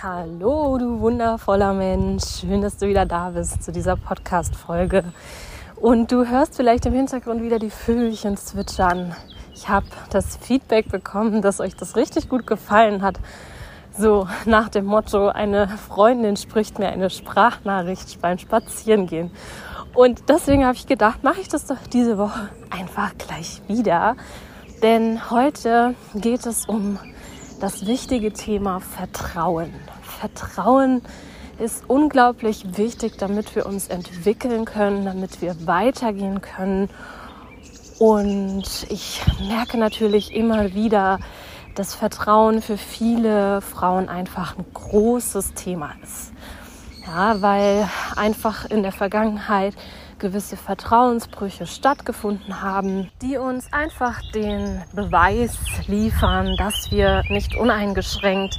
Hallo, du wundervoller Mensch. Schön, dass du wieder da bist zu dieser Podcast-Folge. Und du hörst vielleicht im Hintergrund wieder die Vögelchen zwitschern. Ich habe das Feedback bekommen, dass euch das richtig gut gefallen hat. So nach dem Motto, eine Freundin spricht mir eine Sprachnachricht beim Spazierengehen. Und deswegen habe ich gedacht, mache ich das doch diese Woche einfach gleich wieder. Denn heute geht es um das wichtige Thema Vertrauen. Vertrauen ist unglaublich wichtig, damit wir uns entwickeln können, damit wir weitergehen können. Und ich merke natürlich immer wieder, dass Vertrauen für viele Frauen einfach ein großes Thema ist. Ja, weil einfach in der Vergangenheit gewisse Vertrauensbrüche stattgefunden haben, die uns einfach den Beweis liefern, dass wir nicht uneingeschränkt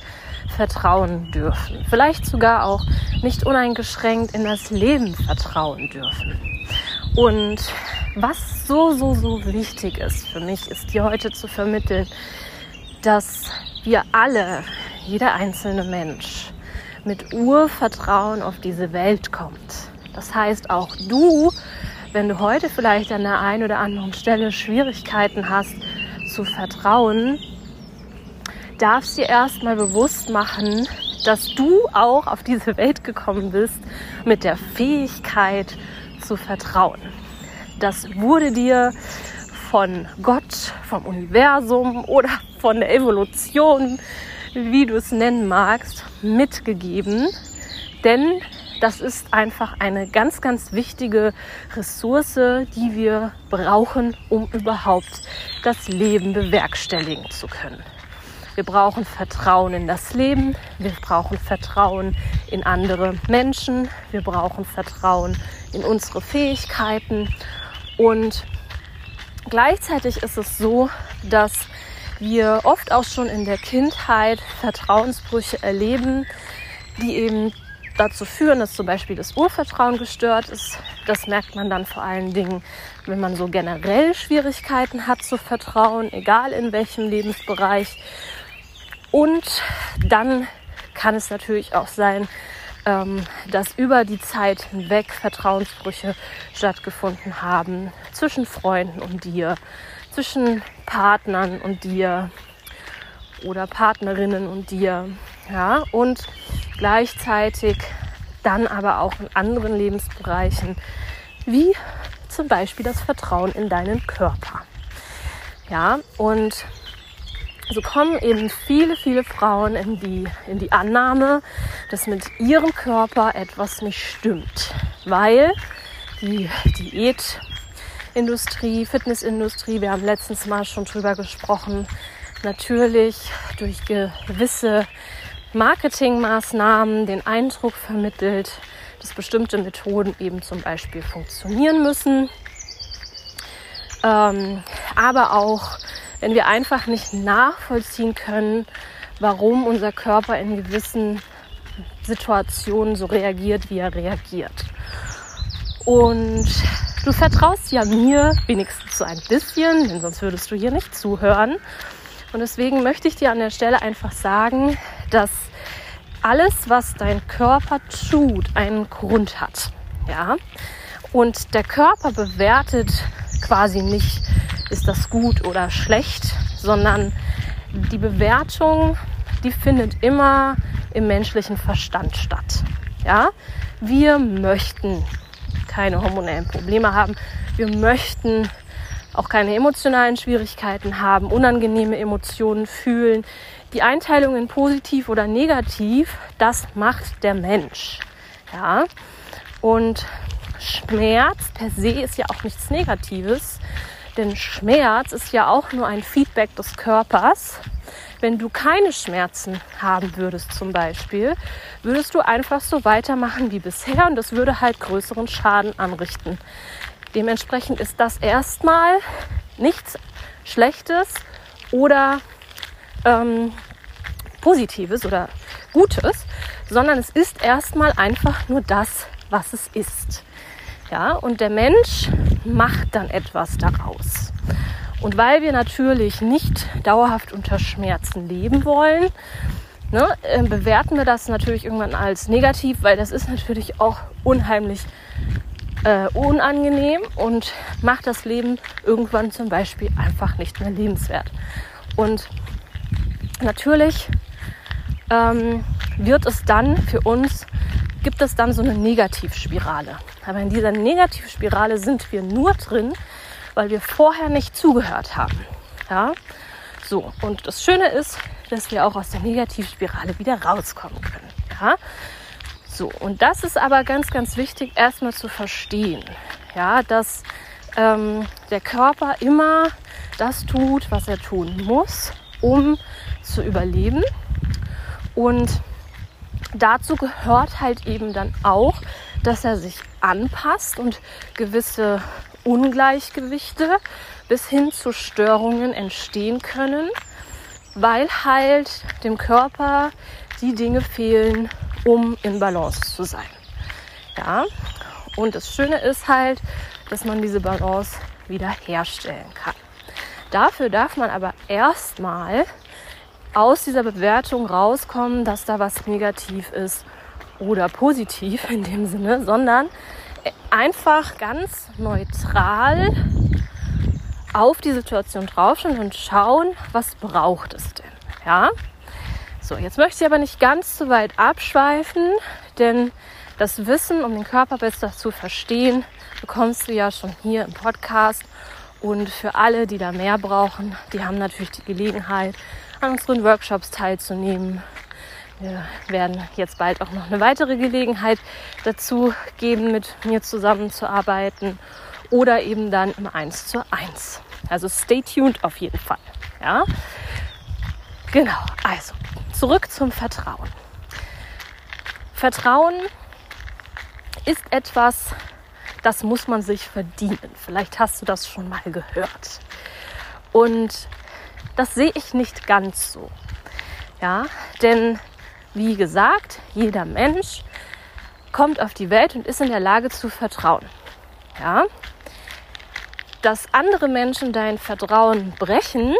vertrauen dürfen. Vielleicht sogar auch nicht uneingeschränkt in das Leben vertrauen dürfen. Und was so, so, so wichtig ist für mich, ist dir heute zu vermitteln, dass wir alle, jeder einzelne Mensch, mit Urvertrauen auf diese Welt kommt. Das heißt, auch du, wenn du heute vielleicht an der einen oder anderen Stelle Schwierigkeiten hast zu vertrauen, darfst dir erstmal bewusst machen, dass du auch auf diese Welt gekommen bist mit der Fähigkeit zu vertrauen. Das wurde dir von Gott, vom Universum oder von der Evolution, wie du es nennen magst, mitgegeben. Denn das ist einfach eine ganz, ganz wichtige Ressource, die wir brauchen, um überhaupt das Leben bewerkstelligen zu können. Wir brauchen Vertrauen in das Leben, wir brauchen Vertrauen in andere Menschen, wir brauchen Vertrauen in unsere Fähigkeiten und gleichzeitig ist es so, dass wir oft auch schon in der Kindheit Vertrauensbrüche erleben, die eben dazu führen, dass zum Beispiel das Urvertrauen gestört ist. Das merkt man dann vor allen Dingen, wenn man so generell Schwierigkeiten hat zu vertrauen, egal in welchem Lebensbereich. Und dann kann es natürlich auch sein, ähm, dass über die Zeit hinweg Vertrauensbrüche stattgefunden haben zwischen Freunden und dir, zwischen Partnern und dir oder Partnerinnen und dir. Ja, und gleichzeitig dann aber auch in anderen Lebensbereichen, wie zum Beispiel das Vertrauen in deinen Körper. Ja, und so kommen eben viele, viele Frauen in die, in die Annahme, dass mit ihrem Körper etwas nicht stimmt, weil die Diätindustrie, Fitnessindustrie, wir haben letztens mal schon drüber gesprochen, natürlich durch gewisse Marketingmaßnahmen den Eindruck vermittelt, dass bestimmte Methoden eben zum Beispiel funktionieren müssen. Ähm, aber auch wenn wir einfach nicht nachvollziehen können, warum unser Körper in gewissen Situationen so reagiert, wie er reagiert. Und du vertraust ja mir wenigstens so ein bisschen, denn sonst würdest du hier nicht zuhören. Und deswegen möchte ich dir an der Stelle einfach sagen, dass alles, was dein Körper tut, einen Grund hat. Ja? Und der Körper bewertet quasi nicht, ist das gut oder schlecht, sondern die Bewertung, die findet immer im menschlichen Verstand statt. Ja? Wir möchten keine hormonellen Probleme haben. Wir möchten auch keine emotionalen Schwierigkeiten haben, unangenehme Emotionen fühlen. Die Einteilung in positiv oder negativ, das macht der Mensch. Ja? Und Schmerz per se ist ja auch nichts Negatives, denn Schmerz ist ja auch nur ein Feedback des Körpers. Wenn du keine Schmerzen haben würdest zum Beispiel, würdest du einfach so weitermachen wie bisher und das würde halt größeren Schaden anrichten. Dementsprechend ist das erstmal nichts Schlechtes oder ähm, Positives oder Gutes, sondern es ist erstmal einfach nur das, was es ist. Ja, und der Mensch macht dann etwas daraus. Und weil wir natürlich nicht dauerhaft unter Schmerzen leben wollen, ne, äh, bewerten wir das natürlich irgendwann als negativ, weil das ist natürlich auch unheimlich äh, unangenehm und macht das Leben irgendwann zum Beispiel einfach nicht mehr lebenswert. Und natürlich ähm, wird es dann für uns, gibt es dann so eine Negativspirale. Aber in dieser Negativspirale sind wir nur drin, weil wir vorher nicht zugehört haben. Ja? So, und das Schöne ist, dass wir auch aus der Negativspirale wieder rauskommen können. Ja? So, und das ist aber ganz, ganz wichtig, erstmal zu verstehen, ja, dass ähm, der Körper immer das tut, was er tun muss, um zu überleben. Und dazu gehört halt eben dann auch, dass er sich anpasst und gewisse Ungleichgewichte bis hin zu Störungen entstehen können, weil halt dem Körper die Dinge fehlen, um in Balance zu sein. Ja, und das Schöne ist halt, dass man diese Balance wieder herstellen kann. Dafür darf man aber erstmal aus dieser Bewertung rauskommen, dass da was negativ ist oder positiv in dem Sinne, sondern einfach ganz neutral auf die Situation draufschauen und schauen, was braucht es denn. Ja, so, jetzt möchte ich aber nicht ganz so weit abschweifen, denn das Wissen, um den Körper besser zu verstehen, bekommst du ja schon hier im Podcast. Und für alle, die da mehr brauchen, die haben natürlich die Gelegenheit, an unseren Workshops teilzunehmen. Wir werden jetzt bald auch noch eine weitere Gelegenheit dazu geben, mit mir zusammenzuarbeiten oder eben dann im 1 zu 1. Also stay tuned auf jeden Fall. Ja? Genau, also zurück zum Vertrauen. Vertrauen ist etwas, das muss man sich verdienen. Vielleicht hast du das schon mal gehört. Und das sehe ich nicht ganz so. Ja, denn wie gesagt, jeder Mensch kommt auf die Welt und ist in der Lage zu vertrauen. Ja, dass andere Menschen dein Vertrauen brechen,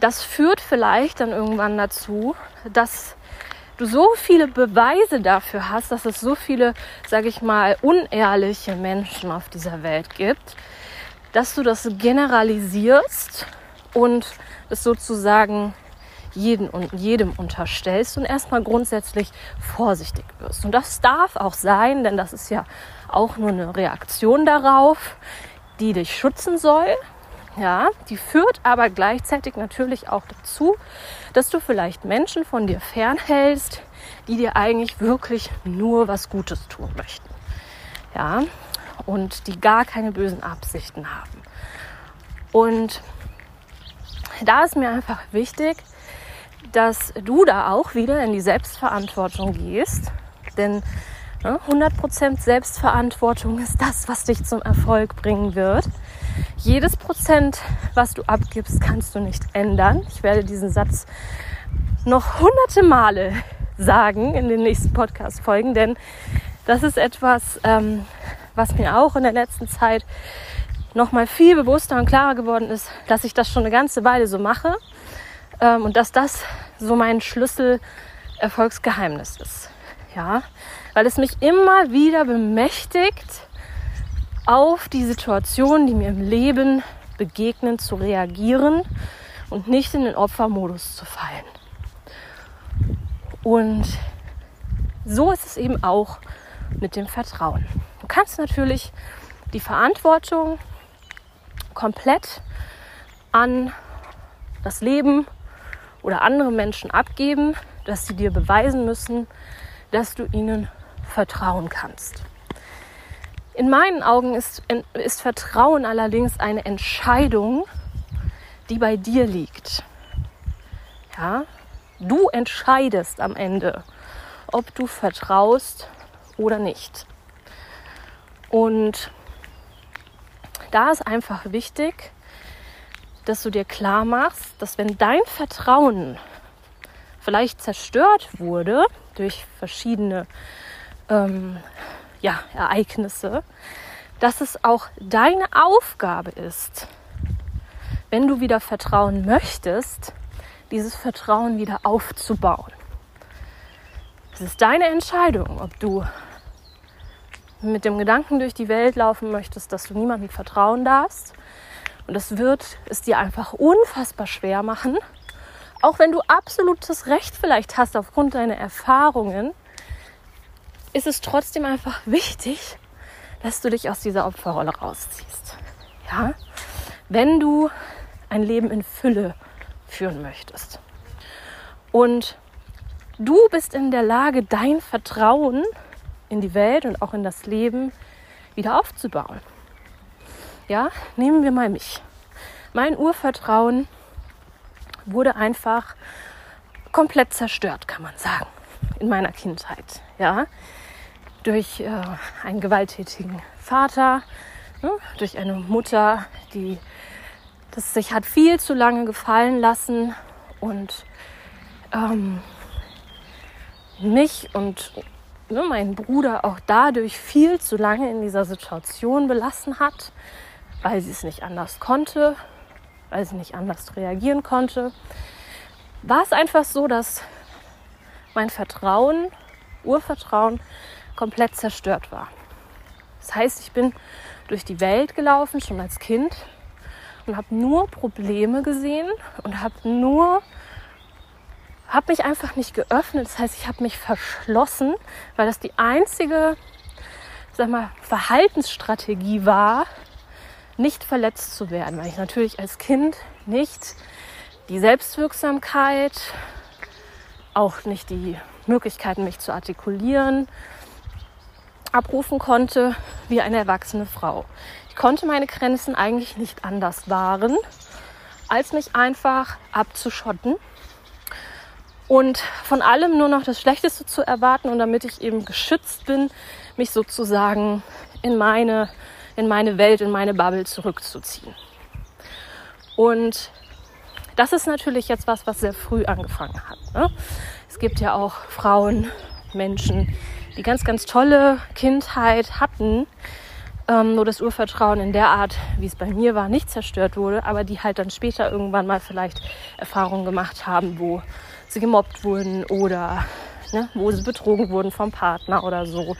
das führt vielleicht dann irgendwann dazu, dass du so viele Beweise dafür hast, dass es so viele, sage ich mal, unehrliche Menschen auf dieser Welt gibt, dass du das generalisierst und es sozusagen jeden und jedem unterstellst und erstmal grundsätzlich vorsichtig wirst. Und das darf auch sein, denn das ist ja auch nur eine Reaktion darauf, die dich schützen soll, ja, die führt aber gleichzeitig natürlich auch dazu, dass du vielleicht Menschen von dir fernhältst, die dir eigentlich wirklich nur was Gutes tun möchten. Ja, und die gar keine bösen Absichten haben. Und da ist mir einfach wichtig, dass du da auch wieder in die Selbstverantwortung gehst. Denn 100% Selbstverantwortung ist das, was dich zum Erfolg bringen wird. Jedes Prozent, was du abgibst, kannst du nicht ändern. Ich werde diesen Satz noch hunderte Male sagen in den nächsten Podcast-Folgen, denn das ist etwas, ähm, was mir auch in der letzten Zeit nochmal viel bewusster und klarer geworden ist, dass ich das schon eine ganze Weile so mache ähm, und dass das so mein Schlüssel Erfolgsgeheimnis ist. Ja, weil es mich immer wieder bemächtigt, auf die Situationen, die mir im Leben begegnen, zu reagieren und nicht in den Opfermodus zu fallen. Und so ist es eben auch mit dem Vertrauen. Du kannst natürlich die Verantwortung komplett an das Leben oder andere Menschen abgeben, dass sie dir beweisen müssen, dass du ihnen vertrauen kannst. In meinen Augen ist, ist Vertrauen allerdings eine Entscheidung, die bei dir liegt. Ja? Du entscheidest am Ende, ob du vertraust oder nicht. Und da ist einfach wichtig, dass du dir klar machst, dass wenn dein Vertrauen vielleicht zerstört wurde durch verschiedene ähm, ja, Ereignisse, dass es auch deine Aufgabe ist, wenn du wieder vertrauen möchtest, dieses Vertrauen wieder aufzubauen. Es ist deine Entscheidung, ob du mit dem Gedanken durch die Welt laufen möchtest, dass du niemandem vertrauen darfst. Und es wird es dir einfach unfassbar schwer machen, auch wenn du absolutes Recht vielleicht hast aufgrund deiner Erfahrungen, ist es trotzdem einfach wichtig, dass du dich aus dieser Opferrolle rausziehst. Ja? Wenn du ein Leben in Fülle führen möchtest. Und du bist in der Lage, dein Vertrauen in die Welt und auch in das Leben wieder aufzubauen. Ja, nehmen wir mal mich. Mein Urvertrauen wurde einfach komplett zerstört, kann man sagen, in meiner Kindheit. Ja, durch äh, einen gewalttätigen Vater, ne? durch eine Mutter, die das sich hat viel zu lange gefallen lassen und ähm, mich und ne, meinen Bruder auch dadurch viel zu lange in dieser Situation belassen hat, weil sie es nicht anders konnte, weil sie nicht anders reagieren konnte, war es einfach so, dass mein Vertrauen, Urvertrauen, komplett zerstört war. Das heißt, ich bin durch die Welt gelaufen, schon als Kind, und habe nur Probleme gesehen und habe nur habe mich einfach nicht geöffnet. Das heißt, ich habe mich verschlossen, weil das die einzige, sag mal, Verhaltensstrategie war, nicht verletzt zu werden, weil ich natürlich als Kind nicht die Selbstwirksamkeit, auch nicht die Möglichkeiten, mich zu artikulieren, abrufen konnte wie eine erwachsene Frau. Ich konnte meine Grenzen eigentlich nicht anders wahren, als mich einfach abzuschotten und von allem nur noch das Schlechteste zu erwarten und damit ich eben geschützt bin, mich sozusagen in meine, in meine Welt, in meine Bubble zurückzuziehen. Und das ist natürlich jetzt was, was sehr früh angefangen hat. Ne? Es gibt ja auch Frauen, Menschen, die ganz, ganz tolle Kindheit hatten, ähm, nur das Urvertrauen in der Art, wie es bei mir war, nicht zerstört wurde, aber die halt dann später irgendwann mal vielleicht Erfahrungen gemacht haben, wo sie gemobbt wurden oder ne, wo sie betrogen wurden vom Partner oder so.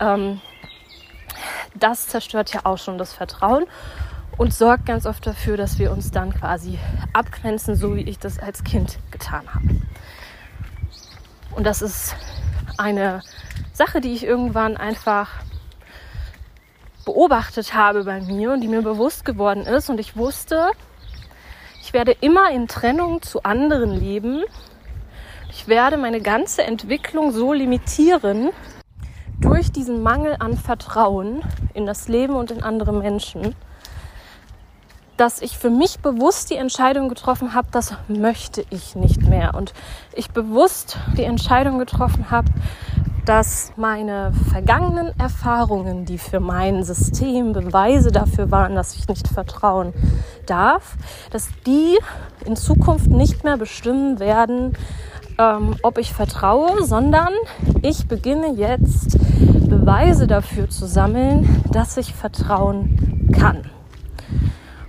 Ähm, das zerstört ja auch schon das Vertrauen und sorgt ganz oft dafür, dass wir uns dann quasi abgrenzen, so wie ich das als Kind getan habe. Und das ist eine Sache, die ich irgendwann einfach beobachtet habe bei mir und die mir bewusst geworden ist. Und ich wusste, ich werde immer in Trennung zu anderen leben. Ich werde meine ganze Entwicklung so limitieren durch diesen Mangel an Vertrauen in das Leben und in andere Menschen, dass ich für mich bewusst die Entscheidung getroffen habe, das möchte ich nicht mehr. Und ich bewusst die Entscheidung getroffen habe, dass meine vergangenen Erfahrungen, die für mein System Beweise dafür waren, dass ich nicht vertrauen darf, dass die in Zukunft nicht mehr bestimmen werden, ähm, ob ich vertraue, sondern ich beginne jetzt Beweise dafür zu sammeln, dass ich vertrauen kann.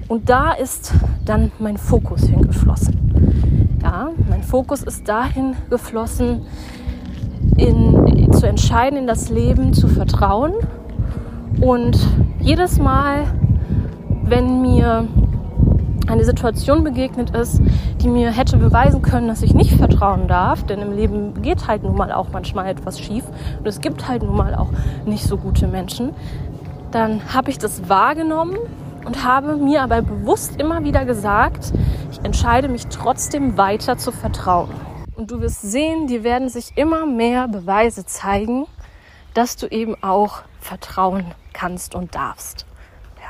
Und da ist dann mein Fokus hingeflossen. Ja, mein Fokus ist dahin geflossen, in, zu entscheiden, in das Leben zu vertrauen. Und jedes Mal, wenn mir eine Situation begegnet ist, die mir hätte beweisen können, dass ich nicht vertrauen darf, denn im Leben geht halt nun mal auch manchmal etwas schief und es gibt halt nun mal auch nicht so gute Menschen, dann habe ich das wahrgenommen und habe mir aber bewusst immer wieder gesagt, ich entscheide mich trotzdem weiter zu vertrauen. Und du wirst sehen, dir werden sich immer mehr Beweise zeigen, dass du eben auch vertrauen kannst und darfst.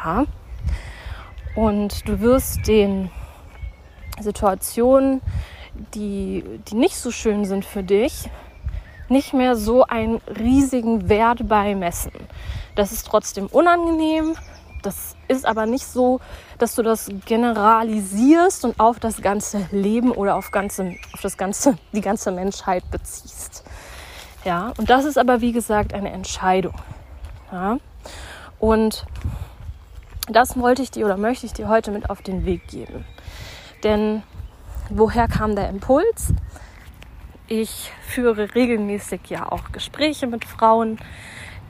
Ja? Und du wirst den Situationen, die, die nicht so schön sind für dich, nicht mehr so einen riesigen Wert beimessen. Das ist trotzdem unangenehm. Das ist aber nicht so, dass du das generalisierst und auf das ganze Leben oder auf, ganze, auf das ganze, die ganze Menschheit beziehst. Ja, und das ist aber wie gesagt eine Entscheidung. Ja? Und das wollte ich dir oder möchte ich dir heute mit auf den Weg geben. Denn woher kam der Impuls? Ich führe regelmäßig ja auch Gespräche mit Frauen,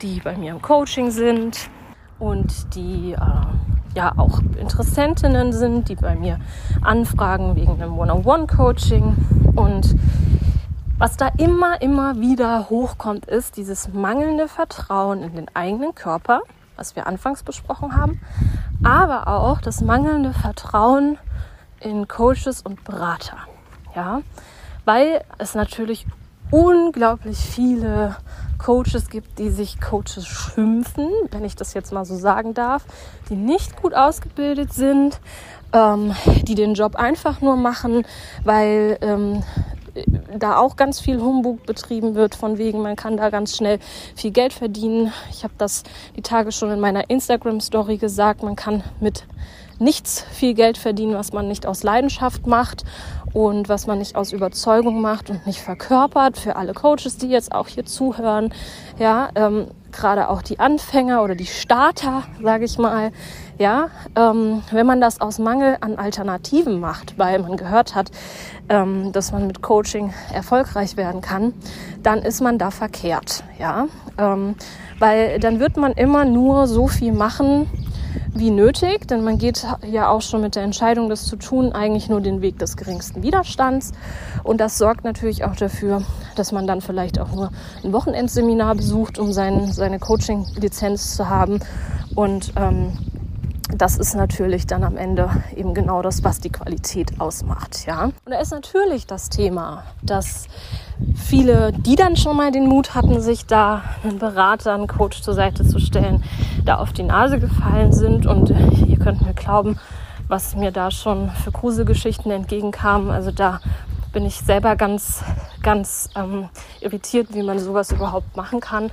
die bei mir im Coaching sind und die äh, ja auch Interessentinnen sind, die bei mir anfragen wegen einem One-on-One-Coaching. Und was da immer, immer wieder hochkommt, ist dieses mangelnde Vertrauen in den eigenen Körper was wir anfangs besprochen haben, aber auch das mangelnde Vertrauen in Coaches und Berater. Ja, weil es natürlich unglaublich viele Coaches gibt, die sich Coaches schimpfen, wenn ich das jetzt mal so sagen darf, die nicht gut ausgebildet sind, ähm, die den Job einfach nur machen, weil ähm, da auch ganz viel Humbug betrieben wird, von wegen, man kann da ganz schnell viel Geld verdienen. Ich habe das die Tage schon in meiner Instagram-Story gesagt, man kann mit nichts viel Geld verdienen, was man nicht aus Leidenschaft macht und was man nicht aus Überzeugung macht und nicht verkörpert. Für alle Coaches, die jetzt auch hier zuhören, ja, ähm, gerade auch die Anfänger oder die Starter, sage ich mal, ja, ähm, wenn man das aus Mangel an Alternativen macht, weil man gehört hat, ähm, dass man mit Coaching erfolgreich werden kann, dann ist man da verkehrt, ja, ähm, weil dann wird man immer nur so viel machen, wie nötig, denn man geht ja auch schon mit der Entscheidung, das zu tun, eigentlich nur den Weg des geringsten Widerstands. Und das sorgt natürlich auch dafür, dass man dann vielleicht auch nur ein Wochenendseminar besucht, um sein, seine Coaching-Lizenz zu haben. Und ähm, das ist natürlich dann am Ende eben genau das, was die Qualität ausmacht, ja. Und da ist natürlich das Thema, dass viele, die dann schon mal den Mut hatten, sich da einen Berater, einen Coach zur Seite zu stellen, da auf die Nase gefallen sind. Und ihr könnt mir glauben, was mir da schon für Gruselgeschichten entgegenkamen. Also da bin ich selber ganz, ganz ähm, irritiert, wie man sowas überhaupt machen kann.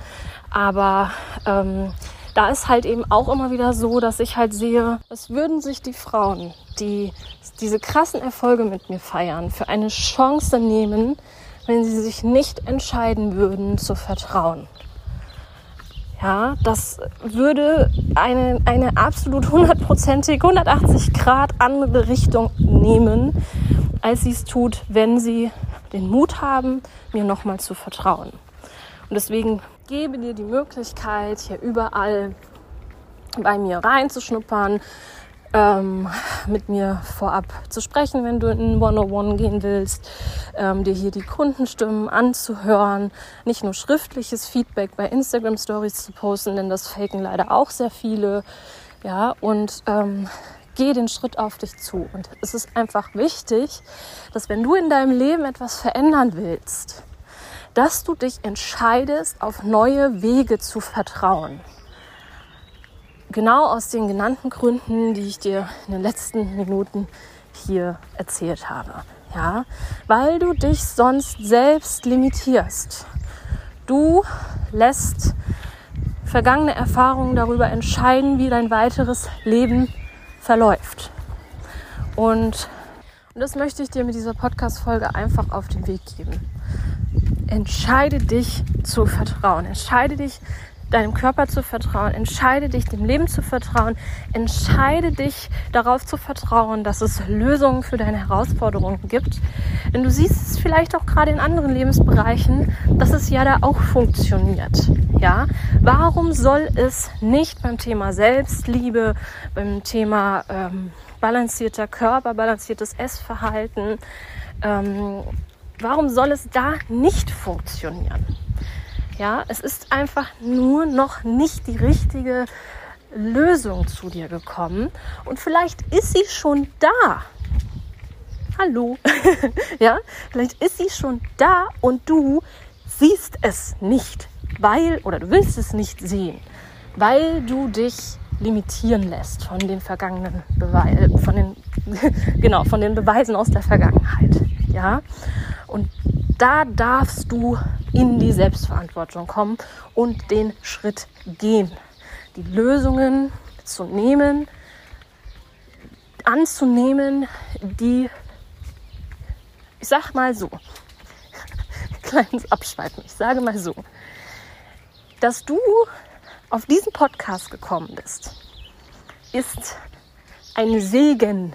Aber ähm, da ist halt eben auch immer wieder so, dass ich halt sehe, es würden sich die Frauen, die diese krassen Erfolge mit mir feiern, für eine Chance nehmen, wenn sie sich nicht entscheiden würden zu vertrauen. Ja, das würde eine, eine absolut hundertprozentig 180 Grad andere Richtung nehmen, als sie es tut, wenn sie den Mut haben, mir nochmal zu vertrauen. Und deswegen gebe dir die Möglichkeit, hier überall bei mir reinzuschnuppern, ähm, mit mir vorab zu sprechen, wenn du in One-on-One gehen willst, ähm, dir hier die Kundenstimmen anzuhören, nicht nur schriftliches Feedback bei Instagram Stories zu posten, denn das faken leider auch sehr viele, ja, und ähm, geh den Schritt auf dich zu. Und es ist einfach wichtig, dass wenn du in deinem Leben etwas verändern willst, dass du dich entscheidest, auf neue Wege zu vertrauen. Genau aus den genannten Gründen, die ich dir in den letzten Minuten hier erzählt habe. Ja, weil du dich sonst selbst limitierst. Du lässt vergangene Erfahrungen darüber entscheiden, wie dein weiteres Leben verläuft. Und, und das möchte ich dir mit dieser Podcast-Folge einfach auf den Weg geben entscheide dich zu vertrauen. Entscheide dich deinem Körper zu vertrauen. Entscheide dich, dem Leben zu vertrauen. Entscheide dich, darauf zu vertrauen, dass es Lösungen für deine Herausforderungen gibt. Denn du siehst es vielleicht auch gerade in anderen Lebensbereichen, dass es ja da auch funktioniert. Ja, warum soll es nicht beim Thema Selbstliebe, beim Thema ähm, balancierter Körper, balanciertes Essverhalten, ähm, warum soll es da nicht funktionieren? Ja, es ist einfach nur noch nicht die richtige Lösung zu dir gekommen und vielleicht ist sie schon da. Hallo. ja, vielleicht ist sie schon da und du siehst es nicht, weil oder du willst es nicht sehen, weil du dich limitieren lässt von den vergangenen Beweisen, von den genau, von den Beweisen aus der Vergangenheit, ja? Und da darfst du in die Selbstverantwortung kommen und den Schritt gehen. Die Lösungen zu nehmen, anzunehmen, die, ich sag mal so, kleines Abschweifen, ich sage mal so, dass du auf diesen Podcast gekommen bist, ist ein Segen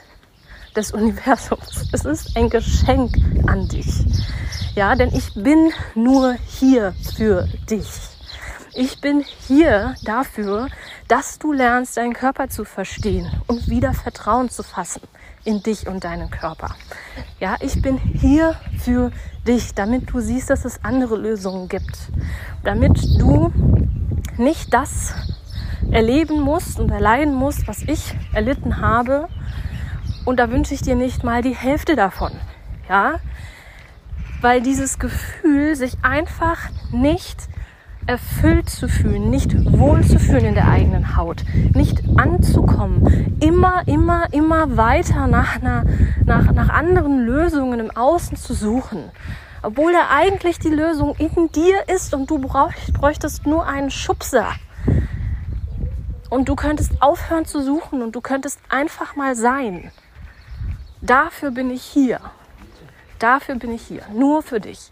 des Universums. Es ist ein Geschenk an dich. Ja, denn ich bin nur hier für dich. Ich bin hier dafür, dass du lernst, deinen Körper zu verstehen und wieder Vertrauen zu fassen in dich und deinen Körper. Ja, ich bin hier für dich, damit du siehst, dass es andere Lösungen gibt. Damit du nicht das erleben musst und erleiden musst, was ich erlitten habe. Und da wünsche ich dir nicht mal die Hälfte davon. Ja, weil dieses Gefühl, sich einfach nicht erfüllt zu fühlen, nicht wohl zu fühlen in der eigenen Haut, nicht anzukommen, immer, immer, immer weiter nach, einer, nach, nach anderen Lösungen im Außen zu suchen, obwohl da eigentlich die Lösung in dir ist und du bräuchtest nur einen Schubser. Und du könntest aufhören zu suchen und du könntest einfach mal sein. Dafür bin ich hier. Dafür bin ich hier, nur für dich.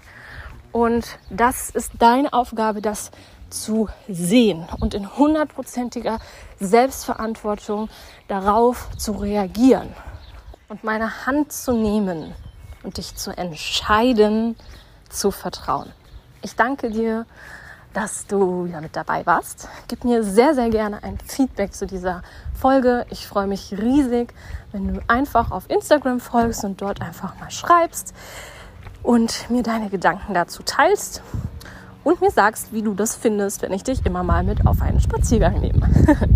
Und das ist deine Aufgabe, das zu sehen und in hundertprozentiger Selbstverantwortung darauf zu reagieren und meine Hand zu nehmen und dich zu entscheiden, zu vertrauen. Ich danke dir dass du wieder mit dabei warst. Gib mir sehr, sehr gerne ein Feedback zu dieser Folge. Ich freue mich riesig, wenn du einfach auf Instagram folgst und dort einfach mal schreibst und mir deine Gedanken dazu teilst und mir sagst, wie du das findest, wenn ich dich immer mal mit auf einen Spaziergang nehme.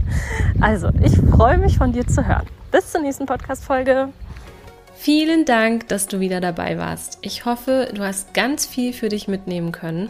also, ich freue mich von dir zu hören. Bis zur nächsten Podcast-Folge. Vielen Dank, dass du wieder dabei warst. Ich hoffe, du hast ganz viel für dich mitnehmen können.